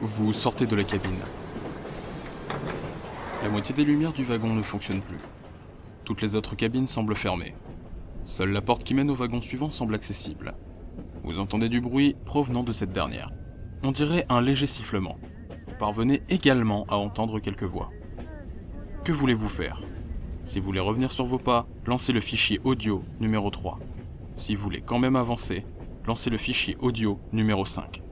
Vous sortez de la cabine. La moitié des lumières du wagon ne fonctionne plus. Toutes les autres cabines semblent fermées. Seule la porte qui mène au wagon suivant semble accessible. Vous entendez du bruit provenant de cette dernière. On dirait un léger sifflement. Vous parvenez également à entendre quelques voix. Que voulez-vous faire? Si vous voulez revenir sur vos pas, lancez le fichier audio numéro 3. Si vous voulez quand même avancer, lancez le fichier audio numéro 5.